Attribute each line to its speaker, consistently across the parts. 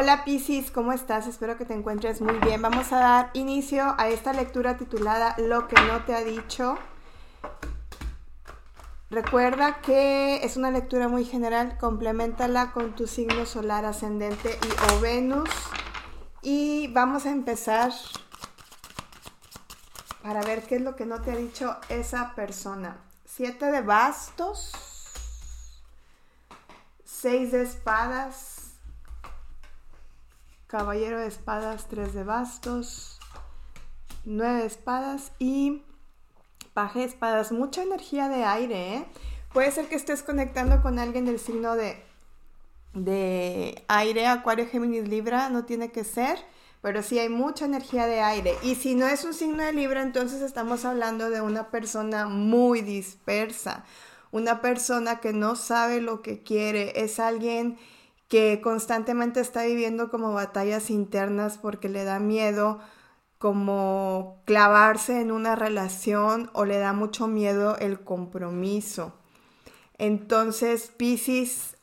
Speaker 1: Hola Piscis, ¿cómo estás? Espero que te encuentres muy bien. Vamos a dar inicio a esta lectura titulada Lo que no te ha dicho. Recuerda que es una lectura muy general, complementala con tu signo solar ascendente y o Venus. Y vamos a empezar para ver qué es lo que no te ha dicho esa persona. Siete de bastos, seis de espadas, caballero de espadas, tres de bastos, nueve de espadas y paje de espadas. Mucha energía de aire, ¿eh? Puede ser que estés conectando con alguien del signo de, de aire, acuario, Géminis, Libra, no tiene que ser pero sí hay mucha energía de aire. Y si no es un signo de Libra, entonces estamos hablando de una persona muy dispersa, una persona que no sabe lo que quiere, es alguien que constantemente está viviendo como batallas internas porque le da miedo como clavarse en una relación o le da mucho miedo el compromiso. Entonces, Pisces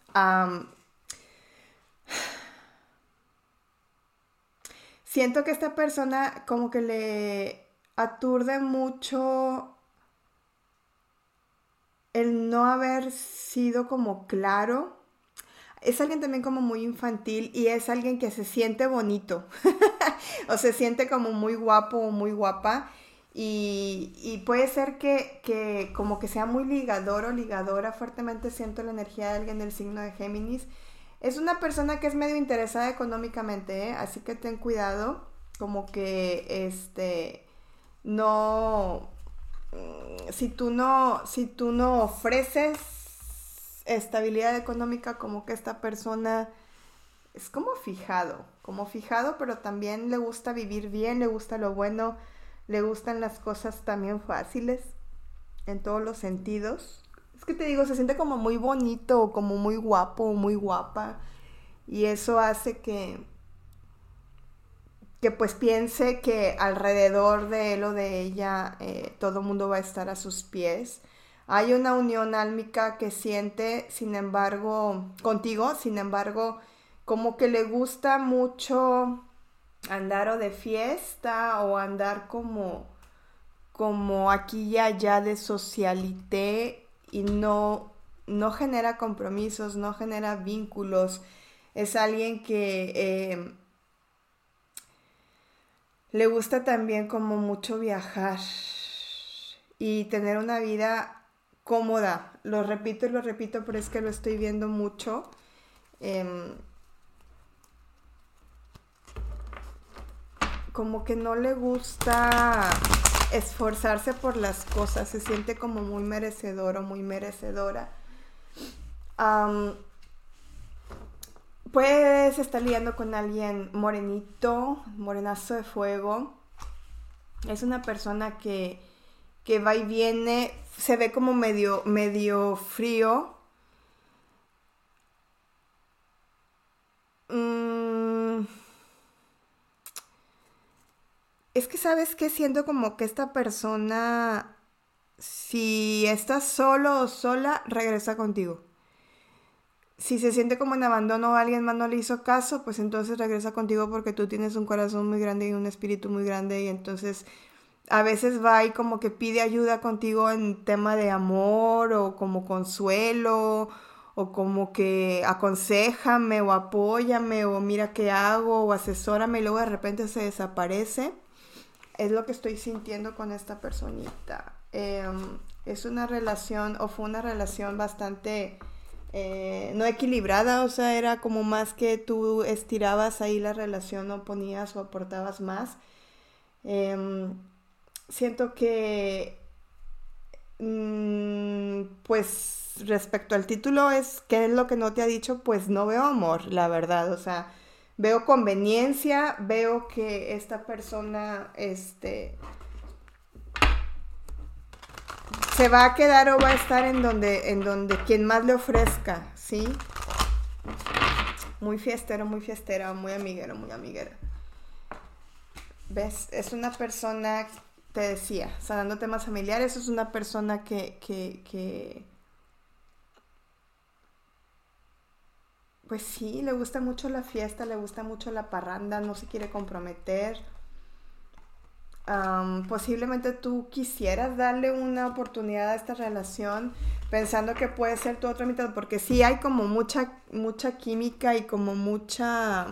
Speaker 1: siento que esta persona como que le aturde mucho el no haber sido como claro. Es alguien también como muy infantil y es alguien que se siente bonito o se siente como muy guapo o muy guapa. Y, puede ser que, que, como que sea muy ligador o ligadora. Fuertemente siento la energía de alguien del signo de Géminis es una persona que es medio interesada económicamente, ¿eh? así que ten cuidado, como que este no mm, si tú no si tú no ofreces estabilidad económica como que esta persona es como fijado, como fijado, pero también le gusta vivir bien, le gusta lo bueno, le gustan las cosas también fáciles en todos los sentidos es que te digo, se siente como muy bonito, como muy guapo, muy guapa. Y eso hace que, que pues piense que alrededor de él o de ella eh, todo el mundo va a estar a sus pies. Hay una unión álmica que siente, sin embargo, contigo, sin embargo, como que le gusta mucho andar o de fiesta o andar como, como aquí y allá de socialité y no, no genera compromisos, no genera vínculos. Es alguien que eh, le gusta también como mucho viajar y tener una vida cómoda. Lo repito y lo repito, pero es que lo estoy viendo mucho. Em, como que no le gusta esforzarse por las cosas, se siente como muy merecedor o muy merecedora. puedes estar liando con alguien morenito, morenazo de fuego. Es una persona que, que va y viene, se ve como medio, medio frío. Mm, es que sabes que siento como que esta persona, si está solo o sola, regresa contigo. Si se siente como en abandono o alguien más no le hizo caso, pues entonces regresa contigo porque tú tienes un corazón muy grande y un espíritu muy grande y entonces a veces va y como que pide ayuda contigo en tema de amor o como consuelo o como que aconsejame o apóyame o mira qué hago o asesórame y luego de repente se desaparece es lo que estoy sintiendo con esta personita. Em, es una relación, o fue una relación bastante eh, no equilibrada, o sea, era como más que tú estirabas ahí la relación o ponías o aportabas más. Em, siento que, mm, pues respecto al título es, ¿qué es lo que no te ha dicho? Pues no veo amor, la verdad, o sea, veo conveniencia, veo que esta persona, este, se va a quedar o va a estar en donde, en donde quien más le ofrezca, ¿sí? Muy fiestero, muy fiestera, muy amiguero, muy amiguera. ¿Ves? Es una persona, te decía, sanando temas familiares, es una persona que, que, que pues sí, le gusta mucho la fiesta, le gusta mucho la parranda, no se quiere comprometer. posiblemente tú quisieras darle una oportunidad a esta relación pensando que puede ser tu otra mitad, porque sí hay como mucha, mucha química y como mucha...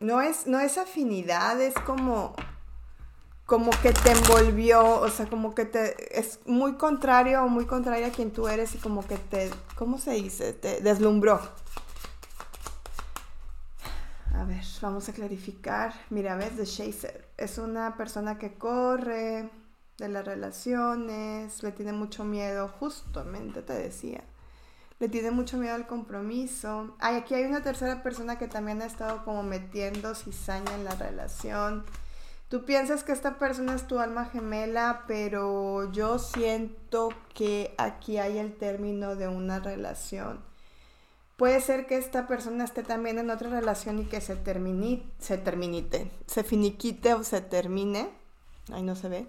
Speaker 1: no, es, no es afinidad, es como como que te envolvió, o sea, como que te es muy contrario o muy contraria a quien tú eres y como que te, ¿cómo se dice? Te deslumbró. A ver, vamos a clarificar. Mira, ves, The Chaser es una persona que corre de las relaciones, le tiene mucho miedo, justamente te decía. Le tiene mucho miedo al compromiso. Ay, aquí hay una tercera persona que también ha estado como metiendo cizaña en la relación Tú piensas que esta persona es tu alma gemela, pero yo siento que aquí hay el término de una relación. Puede ser que esta persona esté también en otra relación y que se termine, se terminite, se finiquite o se termine. Ahí no se ve.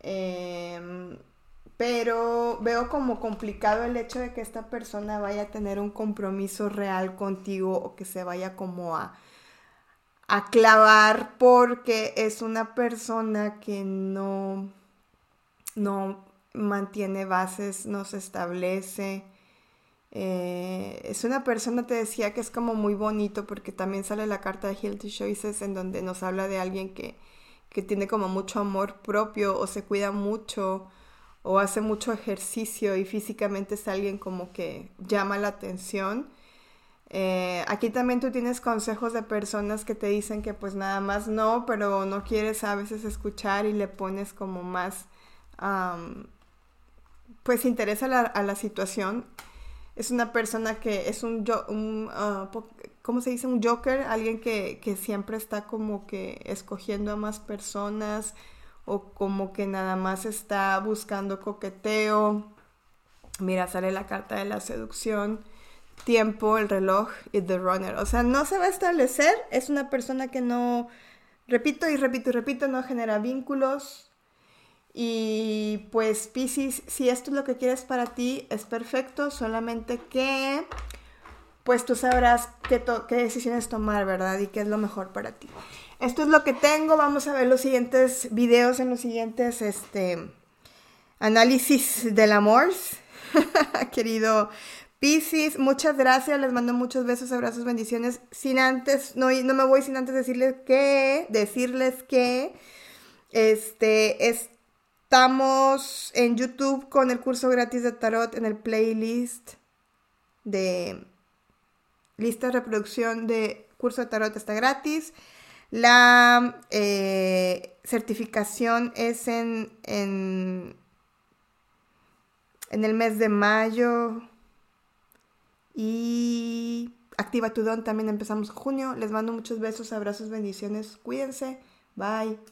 Speaker 1: Em, pero veo como complicado el hecho de que esta persona vaya a tener un compromiso real contigo o que se vaya como a a clavar porque es una persona que no, no mantiene bases, no se establece. Eh, es una persona, te decía, que es como muy bonito porque también sale la carta de Healthy Choices en donde nos habla de alguien que, que tiene como mucho amor propio o se cuida mucho o hace mucho ejercicio y físicamente es alguien como que llama la atención eh, aquí también tú tienes consejos de personas que te dicen que pues nada más no, pero no quieres a veces escuchar y le pones como más, pues interesa a la situación. Es una persona que es un, un uh, ¿cómo se dice? Un joker, alguien que, que siempre está como que escogiendo a más personas o como que nada más está buscando coqueteo. Mira, sale la carta de la seducción tiempo, el reloj y The Runner. O sea, no se va a establecer, es una persona que no, repito y repito y repito, no genera vínculos. Y pues Pisces, si esto es lo que quieres para ti, es perfecto, solamente que pues tú sabrás qué, qué decisiones tomar, ¿verdad? Y qué es lo mejor para ti. Esto es lo que tengo, vamos a ver los siguientes videos en los siguientes este, análisis del amor, querido Piscis, muchas gracias, les mando muchos besos, abrazos, bendiciones. Sin antes, no, no me voy sin antes decirles que, decirles que, este, estamos en YouTube con el curso gratis de tarot en el playlist de lista de reproducción de curso de tarot está gratis. La eh, certificación es en, en, en el mes de mayo y Activa tu Don también empezamos junio. Les mando muchos besos, abrazos, bendiciones. Cuídense. Bye.